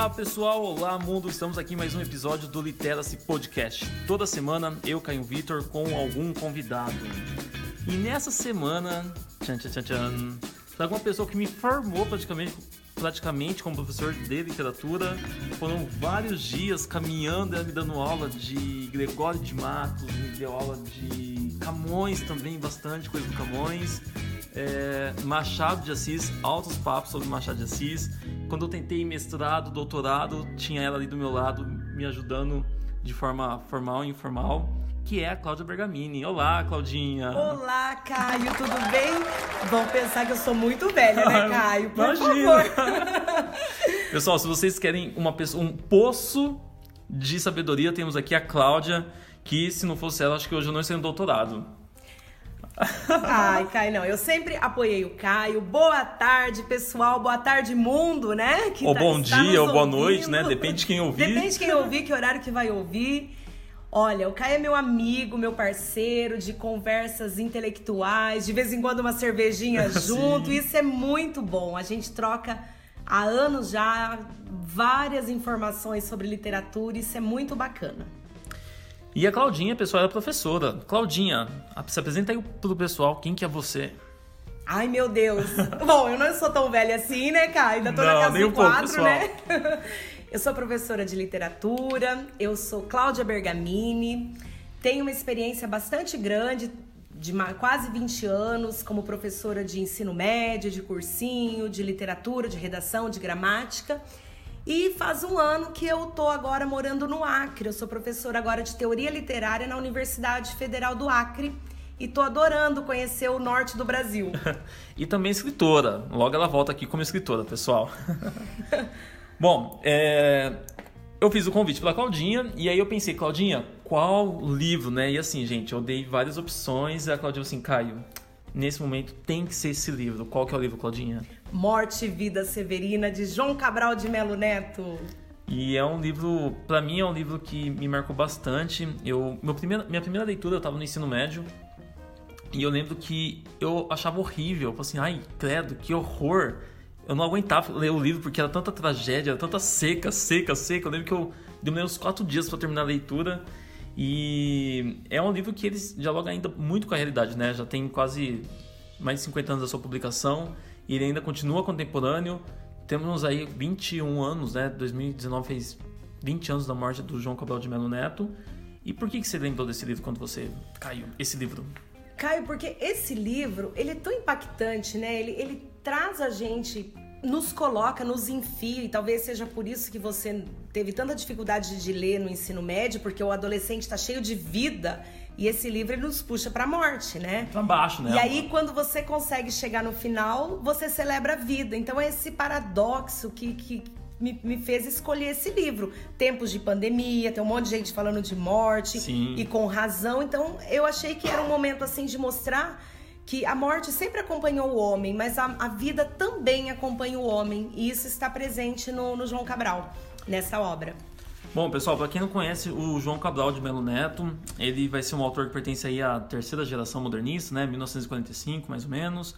Olá pessoal, olá mundo, estamos aqui em mais um episódio do Literacy Podcast. Toda semana eu, Caio Vitor, com algum convidado. E nessa semana, tchan, tchan, tchan, tchan, trago uma pessoa que me formou praticamente, praticamente como professor de literatura. Foram vários dias caminhando e me dando aula de Gregório de Matos, me deu aula de Camões também, bastante coisa do Camões. É, Machado de Assis, altos papos sobre Machado de Assis. Quando eu tentei mestrado, doutorado, tinha ela ali do meu lado me ajudando de forma formal e informal, que é a Cláudia Bergamini. Olá, Claudinha. Olá, Caio, tudo bem? Vão pensar que eu sou muito velha, né, Caio? Por Imagina. favor. Pessoal, se vocês querem uma pessoa, um poço de sabedoria, temos aqui a Cláudia, que se não fosse ela, acho que hoje eu não seria um doutorado. Ai, Caio, não. Eu sempre apoiei o Caio. Boa tarde, pessoal. Boa tarde, mundo, né? Que ou tá- bom dia, ou boa noite, né? Depende de quem ouvir. Depende de quem ouvir, que horário que vai ouvir. Olha, o Caio é meu amigo, meu parceiro de conversas intelectuais, de vez em quando uma cervejinha Sim. junto. Isso é muito bom. A gente troca há anos já várias informações sobre literatura, isso é muito bacana. E a Claudinha, pessoal, era professora. Claudinha, se apresenta aí pro pessoal, quem que é você? Ai, meu Deus. Bom, eu não sou tão velha assim, né, Caio? Ainda tô Não, na casa nem do um pouco, quatro, pessoal. né? Eu sou professora de literatura, eu sou Cláudia Bergamini, tenho uma experiência bastante grande, de quase 20 anos, como professora de ensino médio, de cursinho, de literatura, de redação, de gramática. E faz um ano que eu tô agora morando no Acre. Eu sou professora agora de teoria literária na Universidade Federal do Acre e tô adorando conhecer o norte do Brasil. E também escritora. Logo ela volta aqui como escritora, pessoal. Bom, é, eu fiz o convite pela Claudinha e aí eu pensei, Claudinha, qual livro, né? E assim, gente, eu dei várias opções e a Claudinha assim, Caio, nesse momento tem que ser esse livro. Qual que é o livro, Claudinha? Morte e Vida Severina, de João Cabral de Melo Neto. E é um livro, pra mim é um livro que me marcou bastante. Eu, meu primeira, minha primeira leitura eu tava no ensino médio e eu lembro que eu achava horrível. Eu falei assim, ai, credo, que horror. Eu não aguentava ler o livro porque era tanta tragédia, era tanta seca, seca, seca. Eu lembro que eu demorei uns quatro dias para terminar a leitura. E é um livro que ele dialoga ainda muito com a realidade, né? Já tem quase mais de 50 anos da sua publicação e ele ainda continua contemporâneo. Temos aí 21 anos, né? 2019 fez 20 anos da morte do João Cabral de Melo Neto. E por que, que você lembrou desse livro quando você caiu? Esse livro? Caio, porque esse livro, ele é tão impactante, né? Ele, ele traz a gente, nos coloca, nos enfia, e talvez seja por isso que você teve tanta dificuldade de ler no ensino médio, porque o adolescente está cheio de vida e esse livro nos puxa para a morte, né? Pra baixo, né? E aí, quando você consegue chegar no final, você celebra a vida. Então, é esse paradoxo que, que me, me fez escolher esse livro. Tempos de pandemia, tem um monte de gente falando de morte Sim. e com razão. Então, eu achei que era um momento assim de mostrar que a morte sempre acompanhou o homem, mas a, a vida também acompanha o homem. E isso está presente no, no João Cabral, nessa obra. Bom, pessoal, para quem não conhece o João Cabral de Melo Neto, ele vai ser um autor que pertence aí à terceira geração modernista, né, 1945 mais ou menos.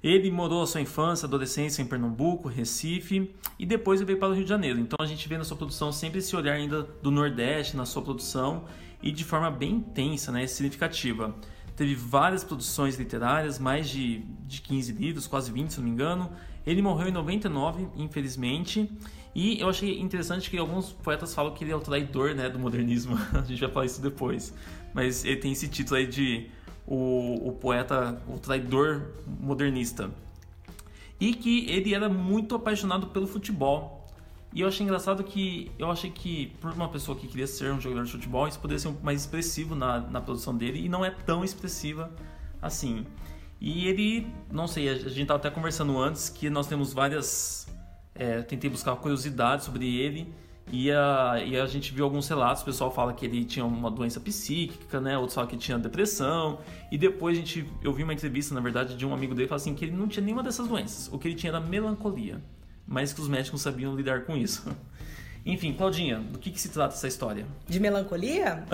Ele morou a sua infância, adolescência em Pernambuco, Recife e depois veio para o Rio de Janeiro. Então a gente vê na sua produção sempre esse olhar ainda do Nordeste na sua produção e de forma bem intensa, né, significativa. Teve várias produções literárias, mais de, de 15 livros, quase 20 se não me engano. Ele morreu em 99, infelizmente. E eu achei interessante que alguns poetas falam que ele é o traidor né, do modernismo. A gente vai falar isso depois. Mas ele tem esse título aí de o, o poeta, o traidor modernista. E que ele era muito apaixonado pelo futebol. E eu achei engraçado que eu achei que por uma pessoa que queria ser um jogador de futebol, isso poderia ser mais expressivo na, na produção dele e não é tão expressiva assim. E ele, não sei, a gente estava até conversando antes que nós temos várias. É, tentei buscar curiosidades sobre ele e a, e a gente viu alguns relatos. O pessoal fala que ele tinha uma doença psíquica, né? Outros falam que tinha depressão. E depois a gente, eu vi uma entrevista, na verdade, de um amigo dele falando assim que ele não tinha nenhuma dessas doenças. O que ele tinha era melancolia mas que os médicos sabiam lidar com isso. Enfim, Claudinha, do que, que se trata essa história? De melancolia?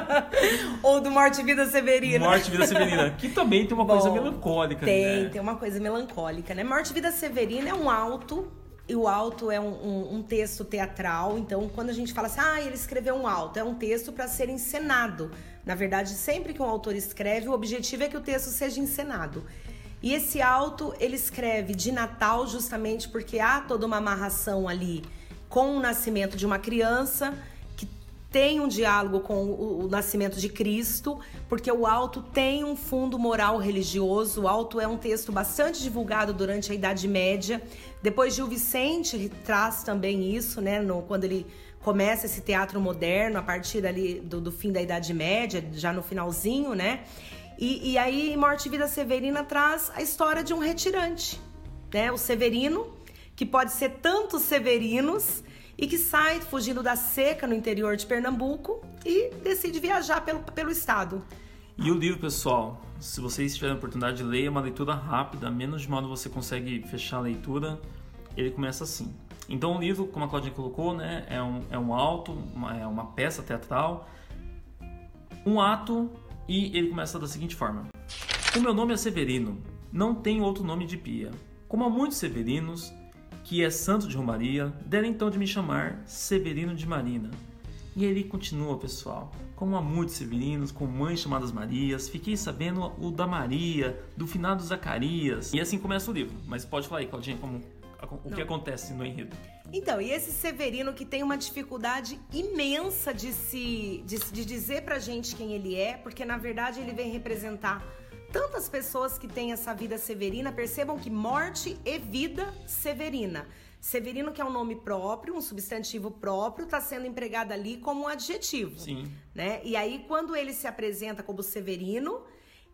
Ou do Morte e Vida Severina? Morte e Vida Severina, que também tem uma coisa Bom, melancólica. Tem, né? tem uma coisa melancólica, né? Morte e Vida Severina é um alto e o alto é um, um, um, texto teatral. Então, quando a gente fala assim, ah, ele escreveu um alto, é um texto para ser encenado. Na verdade, sempre que um autor escreve, o objetivo é que o texto seja encenado. E esse alto ele escreve de Natal justamente porque há toda uma amarração ali com o nascimento de uma criança que tem um diálogo com o, o nascimento de Cristo, porque o alto tem um fundo moral religioso. O alto é um texto bastante divulgado durante a Idade Média. Depois Gil Vicente traz também isso, né, no, quando ele começa esse teatro moderno a partir ali do, do fim da Idade Média, já no finalzinho, né? E, e aí, Morte e Vida Severina traz a história de um retirante, né? O Severino, que pode ser tantos Severinos e que sai fugindo da seca no interior de Pernambuco e decide viajar pelo, pelo estado. E o livro, pessoal, se vocês tiverem a oportunidade de ler, é uma leitura rápida, menos de modo você consegue fechar a leitura. Ele começa assim. Então o livro, como a Claudinha colocou, né, é um, é um alto, uma, é uma peça teatral, um ato e ele começa da seguinte forma: O meu nome é Severino, não tenho outro nome de pia. Como há muitos severinos, que é santo de Romaria, deram então de me chamar Severino de Marina. E ele continua, pessoal. Como há muitos severinos com mães chamadas Marias, fiquei sabendo o da Maria, do finado Zacarias. E assim começa o livro. Mas pode falar aí, Claudinha, como, o Não. que acontece no enredo. Então, e esse Severino que tem uma dificuldade imensa de se de, de dizer pra gente quem ele é, porque na verdade ele vem representar tantas pessoas que têm essa vida severina, percebam que morte e vida severina. Severino, que é um nome próprio, um substantivo próprio, está sendo empregado ali como um adjetivo. Sim. Né? E aí, quando ele se apresenta como Severino,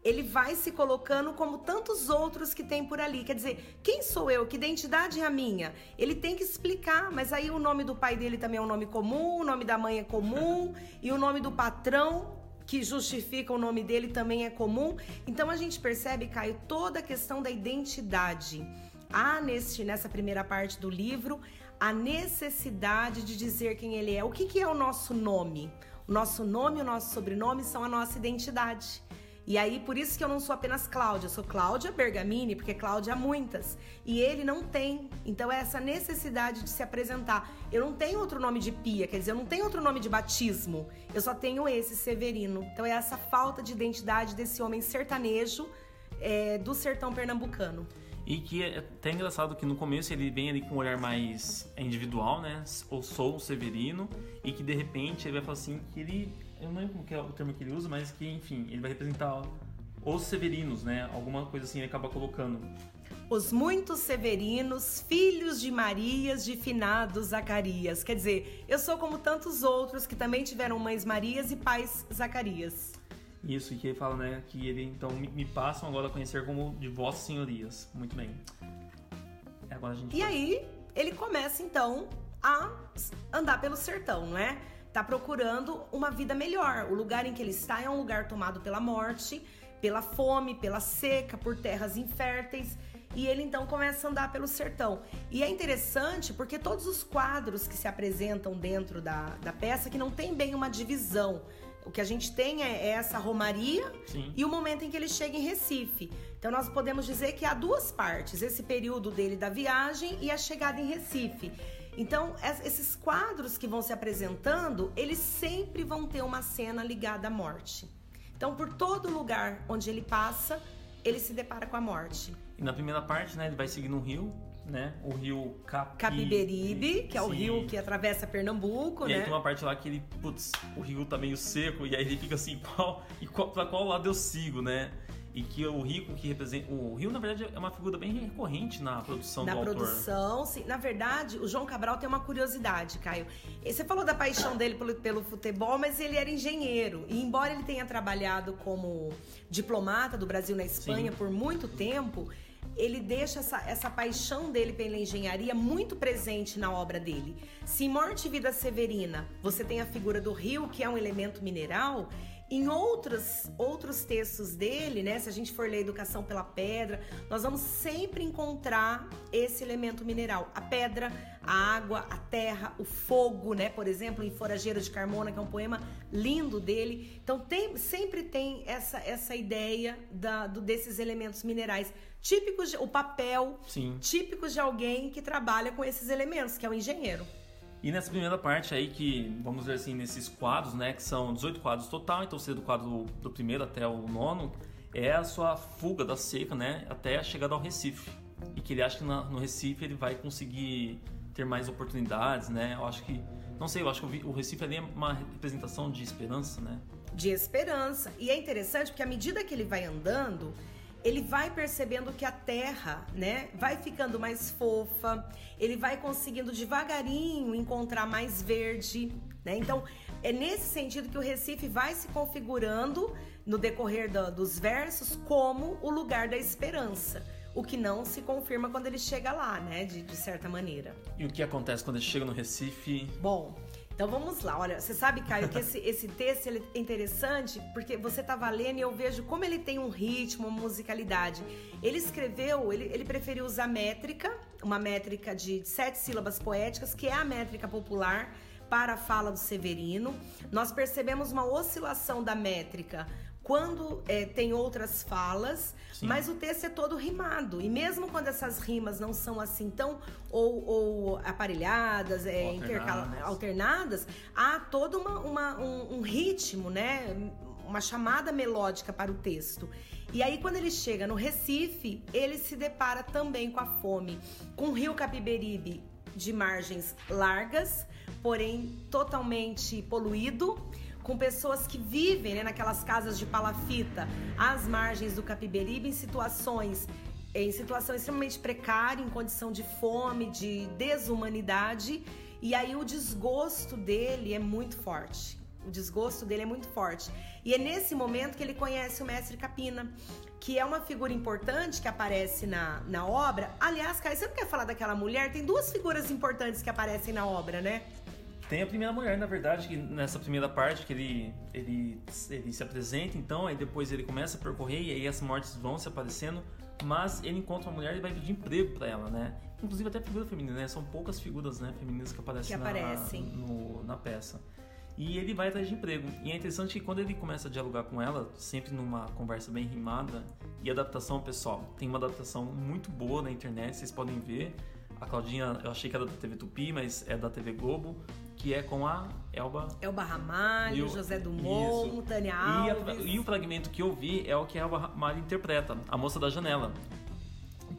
ele vai se colocando como tantos outros que tem por ali. Quer dizer, quem sou eu? Que identidade é a minha? Ele tem que explicar, mas aí o nome do pai dele também é um nome comum, o nome da mãe é comum, e o nome do patrão que justifica o nome dele também é comum. Então a gente percebe, Caio, toda a questão da identidade. Há neste, nessa primeira parte do livro a necessidade de dizer quem ele é. O que, que é o nosso nome? O nosso nome e o nosso sobrenome são a nossa identidade. E aí, por isso que eu não sou apenas Cláudia, eu sou Cláudia Bergamini, porque Cláudia há muitas. E ele não tem. Então, é essa necessidade de se apresentar. Eu não tenho outro nome de pia, quer dizer, eu não tenho outro nome de batismo. Eu só tenho esse, Severino. Então, é essa falta de identidade desse homem sertanejo é, do sertão pernambucano. E que é até engraçado que no começo ele vem ali com um olhar mais individual, né? Ou sou o Severino, e que de repente ele vai falar assim que ele eu não lembro como é o termo que ele usa, mas que, enfim, ele vai representar os severinos, né? Alguma coisa assim ele acaba colocando. Os muitos severinos, filhos de Marias, de finados Zacarias. Quer dizer, eu sou como tantos outros que também tiveram mães Marias e pais Zacarias. Isso, e que ele fala, né, que ele então me, me passam agora a conhecer como de vossas senhorias. Muito bem. Agora a gente e aí, ele começa então a andar pelo sertão, não é? Está procurando uma vida melhor. O lugar em que ele está é um lugar tomado pela morte, pela fome, pela seca, por terras inférteis. E ele então começa a andar pelo sertão. E é interessante porque todos os quadros que se apresentam dentro da, da peça, que não tem bem uma divisão. O que a gente tem é, é essa romaria Sim. e o momento em que ele chega em Recife. Então nós podemos dizer que há duas partes: esse período dele da viagem e a chegada em Recife. Então, esses quadros que vão se apresentando, eles sempre vão ter uma cena ligada à morte. Então, por todo lugar onde ele passa, ele se depara com a morte. E na primeira parte, né, ele vai seguindo um rio, né? O rio Capi... Capiberibe, que é o rio que atravessa Pernambuco, e né? E aí tem uma parte lá que ele, putz, o rio tá meio seco, e aí ele fica assim, qual, e qual, pra qual lado eu sigo, né? E que o Rico que representa. O Rio, na verdade, é uma figura bem recorrente na produção na do autor. Na produção, sim. Na verdade, o João Cabral tem uma curiosidade, Caio. Você falou da paixão dele pelo, pelo futebol, mas ele era engenheiro. E embora ele tenha trabalhado como diplomata do Brasil na Espanha sim. por muito tempo ele deixa essa, essa paixão dele pela engenharia muito presente na obra dele. Se em Morte e Vida Severina você tem a figura do rio, que é um elemento mineral, Em outros, outros textos dele, né, se a gente for ler Educação pela Pedra, nós vamos sempre encontrar esse elemento mineral. A pedra, a água, a terra, o fogo, né? Por exemplo, em Forageiro de Carmona, que é um poema lindo dele. Então tem, sempre tem essa, essa ideia da, do, desses elementos minerais típicos, de, o papel, Sim. típicos de alguém que trabalha com esses elementos, que é o engenheiro. E nessa primeira parte aí, que vamos ver assim, nesses quadros, né, que são 18 quadros total, então seria do quadro do primeiro até o nono, é a sua fuga da seca, né, até a chegada ao Recife. E que ele acha que na, no Recife ele vai conseguir ter mais oportunidades, né, eu acho que, não sei, eu acho que o Recife ali é uma representação de esperança, né. De esperança. E é interessante porque à medida que ele vai andando, ele vai percebendo que a terra, né, vai ficando mais fofa, ele vai conseguindo devagarinho encontrar mais verde, né? Então, é nesse sentido que o Recife vai se configurando no decorrer do, dos versos como o lugar da esperança. O que não se confirma quando ele chega lá, né? De, de certa maneira. E o que acontece quando ele chega no Recife? Bom, então vamos lá. Olha, você sabe, Caio, que esse, esse texto é interessante porque você tá lendo e eu vejo como ele tem um ritmo, uma musicalidade. Ele escreveu, ele, ele preferiu usar métrica, uma métrica de sete sílabas poéticas, que é a métrica popular para a fala do Severino. Nós percebemos uma oscilação da métrica quando é, tem outras falas, Sim. mas o texto é todo rimado. E mesmo quando essas rimas não são assim tão ou, ou aparelhadas, é, alternadas. alternadas, há todo uma, uma um, um ritmo, né? uma chamada melódica para o texto. E aí, quando ele chega no Recife, ele se depara também com a fome, com o rio Capiberibe de margens largas, porém totalmente poluído com pessoas que vivem né, naquelas casas de palafita às margens do Capiberibe em situações em situação extremamente precária, em condição de fome, de desumanidade, e aí o desgosto dele é muito forte. O desgosto dele é muito forte. E é nesse momento que ele conhece o mestre Capina, que é uma figura importante que aparece na, na obra. Aliás, Caio, você não quer falar daquela mulher? Tem duas figuras importantes que aparecem na obra, né? Tem a primeira mulher, na verdade, que nessa primeira parte que ele, ele, ele se apresenta, então, aí depois ele começa a percorrer e aí as mortes vão se aparecendo, mas ele encontra uma mulher e vai pedir emprego para ela, né? Inclusive até figura feminina, né? São poucas figuras né, femininas que aparecem, que aparecem. Na, no, na peça. E ele vai atrás de emprego. E é interessante que quando ele começa a dialogar com ela, sempre numa conversa bem rimada, e adaptação, pessoal, tem uma adaptação muito boa na internet, vocês podem ver. A Claudinha, eu achei que era da TV Tupi, mas é da TV Globo que é com a Elba. Elba Ramalho, o, José Dumont. Tânia Alves. E, a, e, o fragmento que eu vi é o que a Elba Ramalho interpreta, a moça da janela.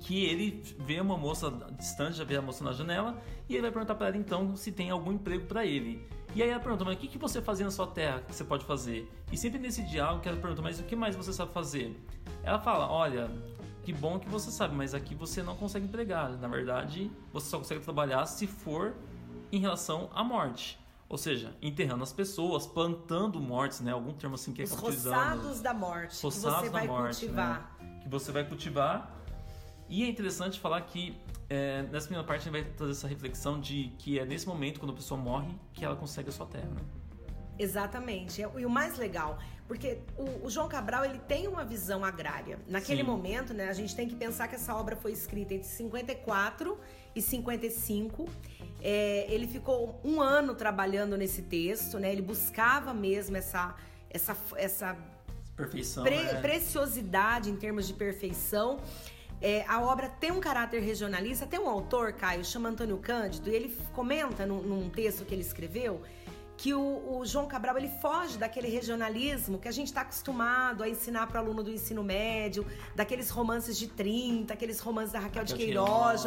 Que ele vê uma moça distante, já vê a moça na janela, e ele vai perguntar para ela então se tem algum emprego para ele. E aí ela pergunta, mas o que, que você fazia na sua terra que você pode fazer? E sempre nesse diálogo que ela pergunta, mas o que mais você sabe fazer? Ela fala, olha, que bom que você sabe, mas aqui você não consegue empregar. Na verdade, você só consegue trabalhar se for em relação à morte. Ou seja, enterrando as pessoas, plantando mortes, né? Algum termo assim que é Os roçados da morte. Roçados que você vai morte, cultivar. Né? Que você vai cultivar. E é interessante falar que é, nessa primeira parte a gente vai trazer essa reflexão de que é nesse momento, quando a pessoa morre, que ela consegue a sua terra. Né? Exatamente. E o mais legal, porque o, o, João Cabral ele tem uma visão agrária. Naquele Sim. momento, né, a gente tem que pensar que essa obra foi escrita entre 54 e 55. É, ele ficou um ano trabalhando nesse texto, né? Ele buscava mesmo essa essa essa perfeição, pre, né? preciosidade em termos de perfeição. É, a obra tem um caráter regionalista. Tem um autor, Caio, chama Antônio Cândido, e ele comenta num, num texto que ele escreveu que o, o, João Cabral ele foge daquele regionalismo que a gente está acostumado a ensinar para aluno do ensino médio, daqueles romances de 30, aqueles romances da Raquel de Queiroz,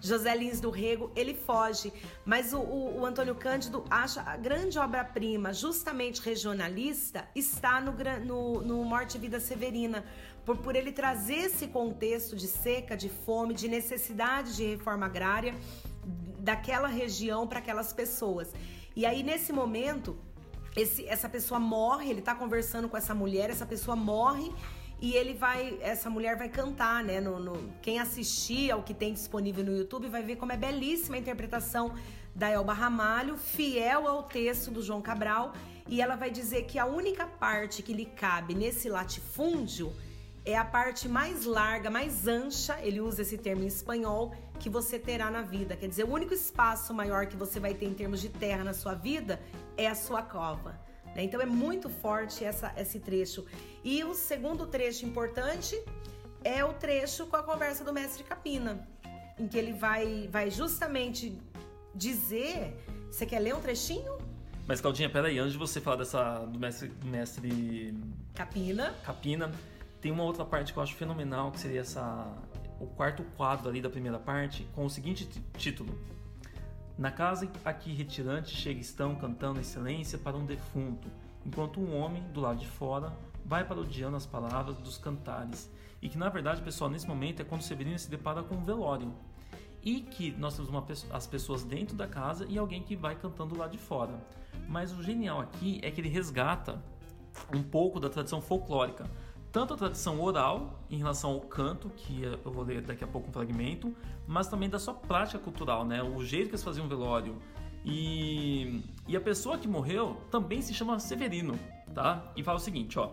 José Lins do Rego, ele foge. Mas o, o, o Antônio Cândido acha a grande obra-prima, justamente regionalista, está no, no, no Morte e Vida Severina, por, por ele trazer esse contexto de seca, de fome, de necessidade de reforma agrária daquela região para aquelas pessoas. E aí, nesse momento, esse, essa pessoa morre, ele tá conversando com essa mulher, essa pessoa morre e ele vai, essa mulher vai cantar, né? No, no, quem assistir ao que tem disponível no YouTube vai ver como é belíssima a interpretação da Elba Ramalho, fiel ao texto do João Cabral, e ela vai dizer que a única parte que lhe cabe nesse latifúndio é a parte mais larga, mais ancha, ele usa esse termo em espanhol, que você terá na vida. Quer dizer, o único espaço maior que você vai ter em termos de terra na sua vida é a sua cova. Né? Então é muito forte essa, esse trecho. E o segundo trecho importante é o trecho com a conversa do mestre Capina, em que ele vai, vai justamente dizer. Você quer ler um trechinho? Mas, Claudinha, peraí, antes de você falar dessa, do mestre, mestre Capina. Capina, tem uma outra parte que eu acho fenomenal, que seria essa o quarto quadro ali da primeira parte, com o seguinte título: Na casa aqui retirante chega estão cantando excelência para um defunto, enquanto um homem do lado de fora vai parodiando as palavras dos cantares. E que na verdade, pessoal, nesse momento é quando Severino se depara com um velório. E que nós temos uma, as pessoas dentro da casa e alguém que vai cantando lá de fora. Mas o genial aqui é que ele resgata um pouco da tradição folclórica tanto a tradição oral em relação ao canto, que eu vou ler daqui a pouco um fragmento, mas também da sua prática cultural, né? O jeito que eles faziam um velório. E, e a pessoa que morreu também se chama Severino, tá? E fala o seguinte, ó.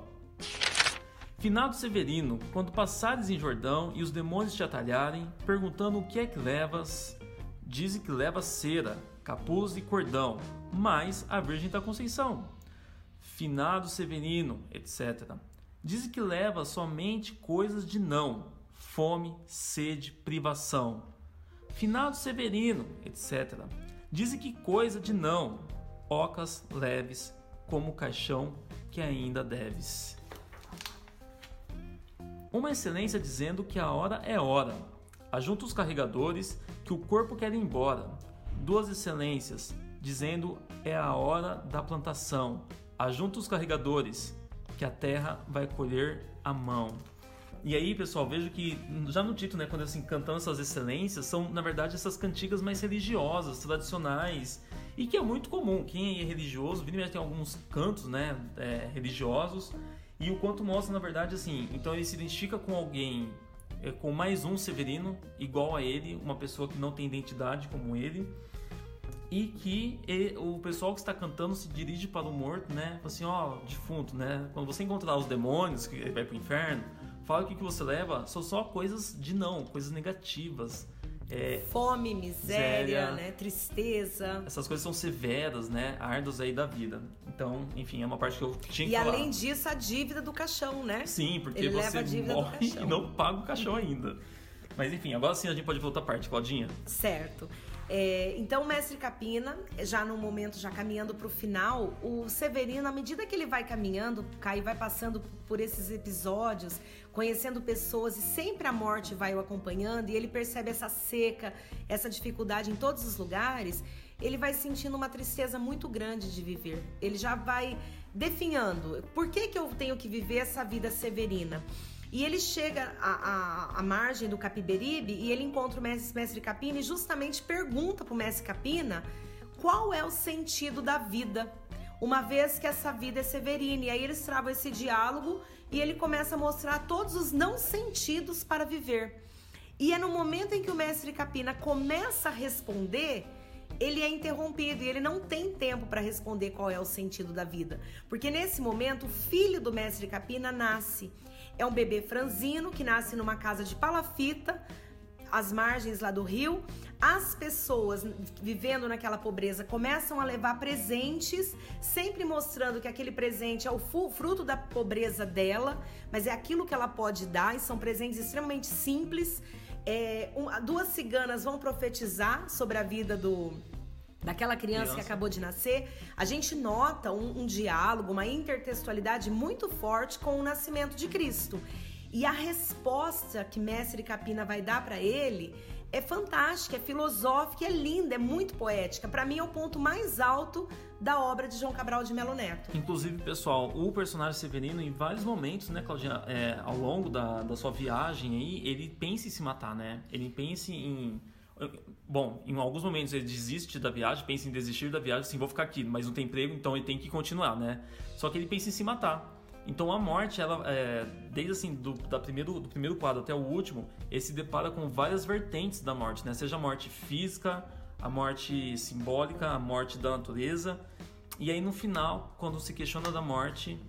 Finado Severino, quando passares em Jordão e os demônios te atalharem, perguntando o que é que levas, dizem que leva cera, capuz e cordão, mas a Virgem da Conceição. Finado Severino, etc. Diz que leva somente coisas de não, fome, sede, privação. Finado Severino, etc. Diz que coisa de não, ocas leves, como caixão que ainda deves. Uma excelência dizendo que a hora é hora. Ajunta os carregadores que o corpo quer ir embora. Duas excelências dizendo é a hora da plantação. Ajunta os carregadores que a terra vai colher a mão. E aí, pessoal, vejo que já no título, né, quando assim cantando essas excelências, são na verdade essas cantigas mais religiosas, tradicionais, e que é muito comum. Quem é religioso, vira tem alguns cantos, né, é, religiosos, e o quanto mostra na verdade assim. Então ele se identifica com alguém, é, com mais um Severino igual a ele, uma pessoa que não tem identidade como ele e que ele, o pessoal que está cantando se dirige para o morto, né? Assim, ó, defunto, né? Quando você encontrar os demônios que vai para o inferno, fala o que, que você leva, são só coisas de não, coisas negativas. É, Fome, miséria, miséria, né? Tristeza. Essas coisas são severas, né? Ardos aí da vida. Então, enfim, é uma parte que eu tinha que E falar. além disso, a dívida do caixão, né? Sim, porque Ele você morre e não paga o caixão ainda. Mas enfim, agora sim a gente pode voltar à parte, Claudinha. Certo. É, então, o mestre Capina, já no momento, já caminhando para o final, o Severino, à medida que ele vai caminhando, Caio vai passando por esses episódios, conhecendo pessoas e sempre a morte vai o acompanhando e ele percebe essa seca, essa dificuldade em todos os lugares, ele vai sentindo uma tristeza muito grande de viver. Ele já vai definhando por que, que eu tenho que viver essa vida severina. E ele chega à, à, à, margem do Capiberibe e ele encontra o mestre, mestre Capina e justamente pergunta para o mestre Capina qual é o sentido da vida, uma vez que essa vida é severina. E aí eles travam esse diálogo e ele começa a mostrar todos os não sentidos para viver. E é no momento em que o mestre Capina começa a responder ele é interrompido e ele não tem tempo para responder qual é o sentido da vida. Porque nesse momento, o filho do mestre Capina nasce. É um bebê franzino que nasce numa casa de palafita, às margens lá do rio. As pessoas vivendo naquela pobreza começam a levar presentes, sempre mostrando que aquele presente é o fruto da pobreza dela, mas é aquilo que ela pode dar, e são presentes extremamente simples. É, um, duas ciganas vão profetizar sobre a vida do, daquela criança, criança, que acabou de nascer, a gente nota um, um, diálogo, uma intertextualidade muito forte com o nascimento de Cristo. E a resposta que Mestre Capina vai dar para ele é fantástica, é filosófica, é linda, é muito poética. Para mim é o ponto mais alto da obra de João Cabral de Melo Neto. Inclusive, pessoal, o personagem Severino, em vários momentos, né, Claudinha, é, ao longo da, da sua viagem aí, ele pensa em se matar, né? Ele pensa em Bom, em alguns momentos ele desiste da viagem, pensa em desistir da viagem, assim, vou ficar aqui, mas não tem emprego, então ele tem que continuar, né? Só que ele pensa em se matar. Então a morte, ela, é, desde assim, do, da primeiro, do primeiro quadro até o último, ele se depara com várias vertentes da morte, né? Seja a morte física, a morte simbólica, a morte da natureza. E aí no final, quando se questiona da morte,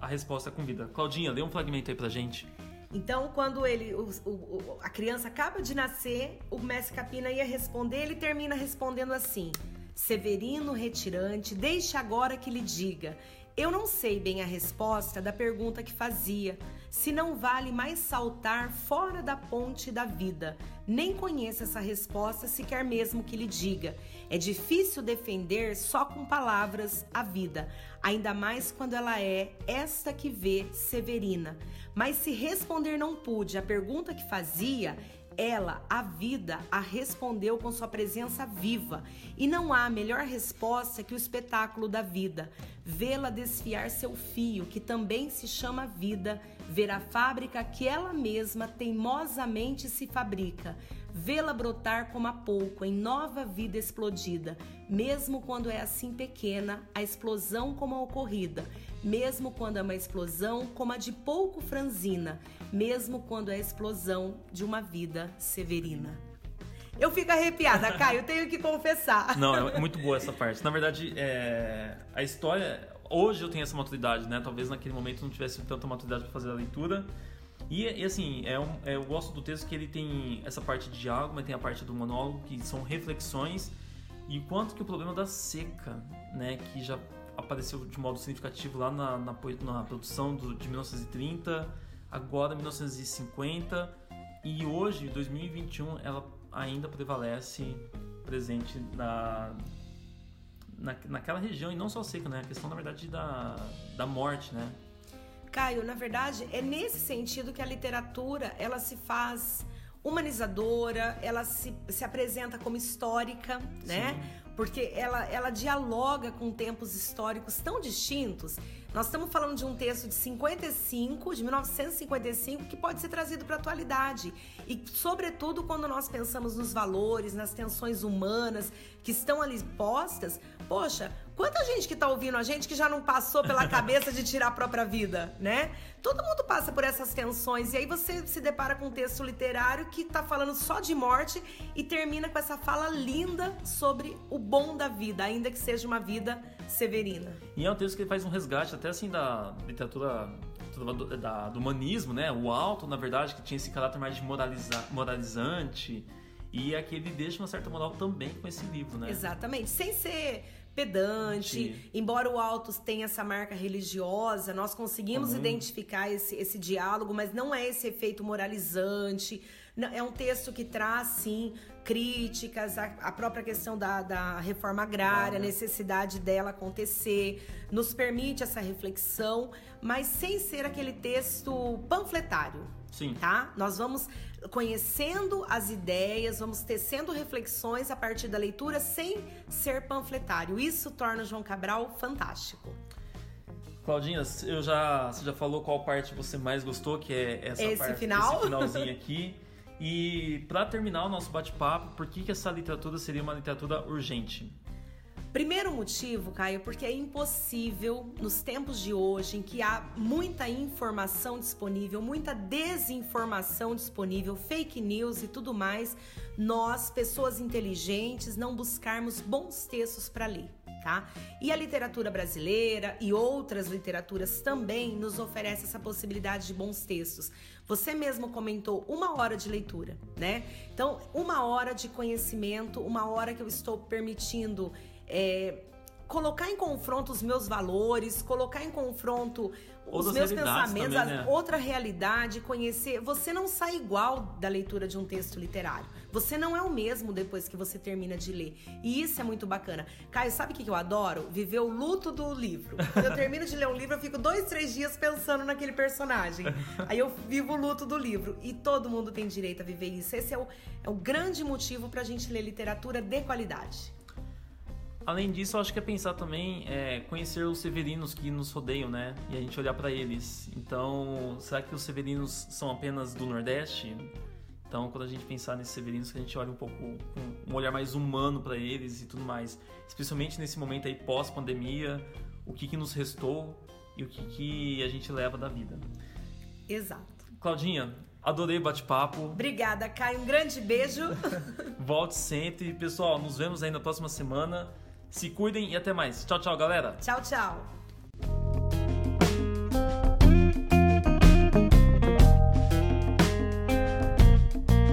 a resposta é com vida. Claudinha, dê um fragmento aí pra gente. Então, quando ele, o, o, a criança acaba de nascer, o mestre Capina ia responder, ele termina respondendo assim: Severino retirante, deixe agora que lhe diga. Eu não sei bem a resposta da pergunta que fazia, se não vale mais saltar fora da ponte da vida. Nem conheço essa resposta, se quer mesmo que lhe diga. É difícil defender só com palavras a vida, ainda mais quando ela é esta que vê Severina. Mas se responder não pude a pergunta que fazia, ela, a vida, a respondeu com sua presença viva. E não há melhor resposta que o espetáculo da vida. Vê-la desfiar seu fio, que também se chama vida, ver a fábrica que ela mesma teimosamente se fabrica, vê-la brotar como há pouco em nova vida explodida, mesmo quando é assim pequena, a explosão como a ocorrida, mesmo quando é uma explosão como a de pouco franzina, mesmo quando é a explosão de uma vida severina. Eu fico arrepiada, Caio, tenho que confessar. Não, é muito boa essa parte. Na verdade, é... a história. Hoje eu tenho essa maturidade, né? Talvez naquele momento não tivesse tanta maturidade para fazer a leitura. E, e assim, é um, é, eu gosto do texto que ele tem essa parte de diálogo, mas tem a parte do monólogo, que são reflexões. E quanto que o problema da seca, né? Que já apareceu de modo significativo lá na, na, na produção do, de 1930, agora 1950 e hoje, 2021, ela ainda prevalece presente na, na, naquela região, e não só seca, né? A questão, na verdade, da, da morte, né? Caio, na verdade, é nesse sentido que a literatura, ela se faz humanizadora, ela se, se apresenta como histórica, né? Sim. Porque ela, ela dialoga com tempos históricos tão distintos nós estamos falando de um texto de 55, de 1955, que pode ser trazido para a atualidade. E, sobretudo, quando nós pensamos nos valores, nas tensões humanas que estão ali postas, poxa, quanta gente que está ouvindo a gente que já não passou pela cabeça de tirar a própria vida, né? Todo mundo passa por essas tensões. E aí você se depara com um texto literário que está falando só de morte e termina com essa fala linda sobre o bom da vida, ainda que seja uma vida severina. E é um texto que faz um resgate até assim da literatura do, da, do humanismo, né? O alto, na verdade, que tinha esse caráter mais de moraliza, moralizante. E aqui ele deixa uma certa moral também com esse livro, né? Exatamente. Sem ser pedante, Sim. embora o Altos tenha essa marca religiosa, nós conseguimos uhum. identificar esse, esse diálogo, mas não é esse efeito moralizante. É um texto que traz, sim, críticas, a, a própria questão da, da reforma agrária, a necessidade dela acontecer, nos permite essa reflexão, mas sem ser aquele texto panfletário. Sim. Tá? Nós vamos conhecendo as ideias, vamos tecendo reflexões a partir da leitura sem ser panfletário. Isso torna o João Cabral fantástico. Claudinha, eu já, você já falou qual parte você mais gostou, que é essa esse parte, final? esse finalzinho aqui. E para terminar o nosso bate-papo, por que, que essa literatura seria uma literatura urgente? Primeiro motivo, Caio, porque é impossível nos tempos de hoje em que há muita informação disponível, muita desinformação disponível, fake news e tudo mais, nós, pessoas inteligentes, não buscarmos bons textos para ler. Tá? E a literatura brasileira e outras literaturas também nos oferece essa possibilidade de bons textos. Você mesmo comentou uma hora de leitura, né? Então, uma hora de conhecimento, uma hora que eu estou permitindo é, colocar em confronto os meus valores, colocar em confronto os Outras meus pensamentos, também, né? outra realidade, conhecer. Você não sai igual da leitura de um texto literário. Você não é o mesmo depois que você termina de ler. E isso é muito bacana. Caio, sabe o que eu adoro? Viver o luto do livro. Quando eu termino de ler um livro, eu fico dois, três dias pensando naquele personagem. Aí eu vivo o luto do livro. E todo mundo tem direito a viver isso. Esse é o, é o grande motivo pra gente ler literatura de qualidade. Além disso, eu acho que é pensar também é, conhecer os severinos que nos rodeiam, né? E a gente olhar para eles. Então, será que os severinos são apenas do Nordeste? Então, quando a gente pensar nesses severinos, que a gente olha um pouco com um olhar mais humano para eles e tudo mais. Especialmente nesse momento aí pós-pandemia, o que, que nos restou e o que, que a gente leva da vida. Exato. Claudinha, Adorei o bate-papo. Obrigada, Caio. Um grande beijo. Volte sempre. Pessoal, nos vemos aí na próxima semana. Se cuidem e até mais. Tchau, tchau, galera. Tchau, tchau.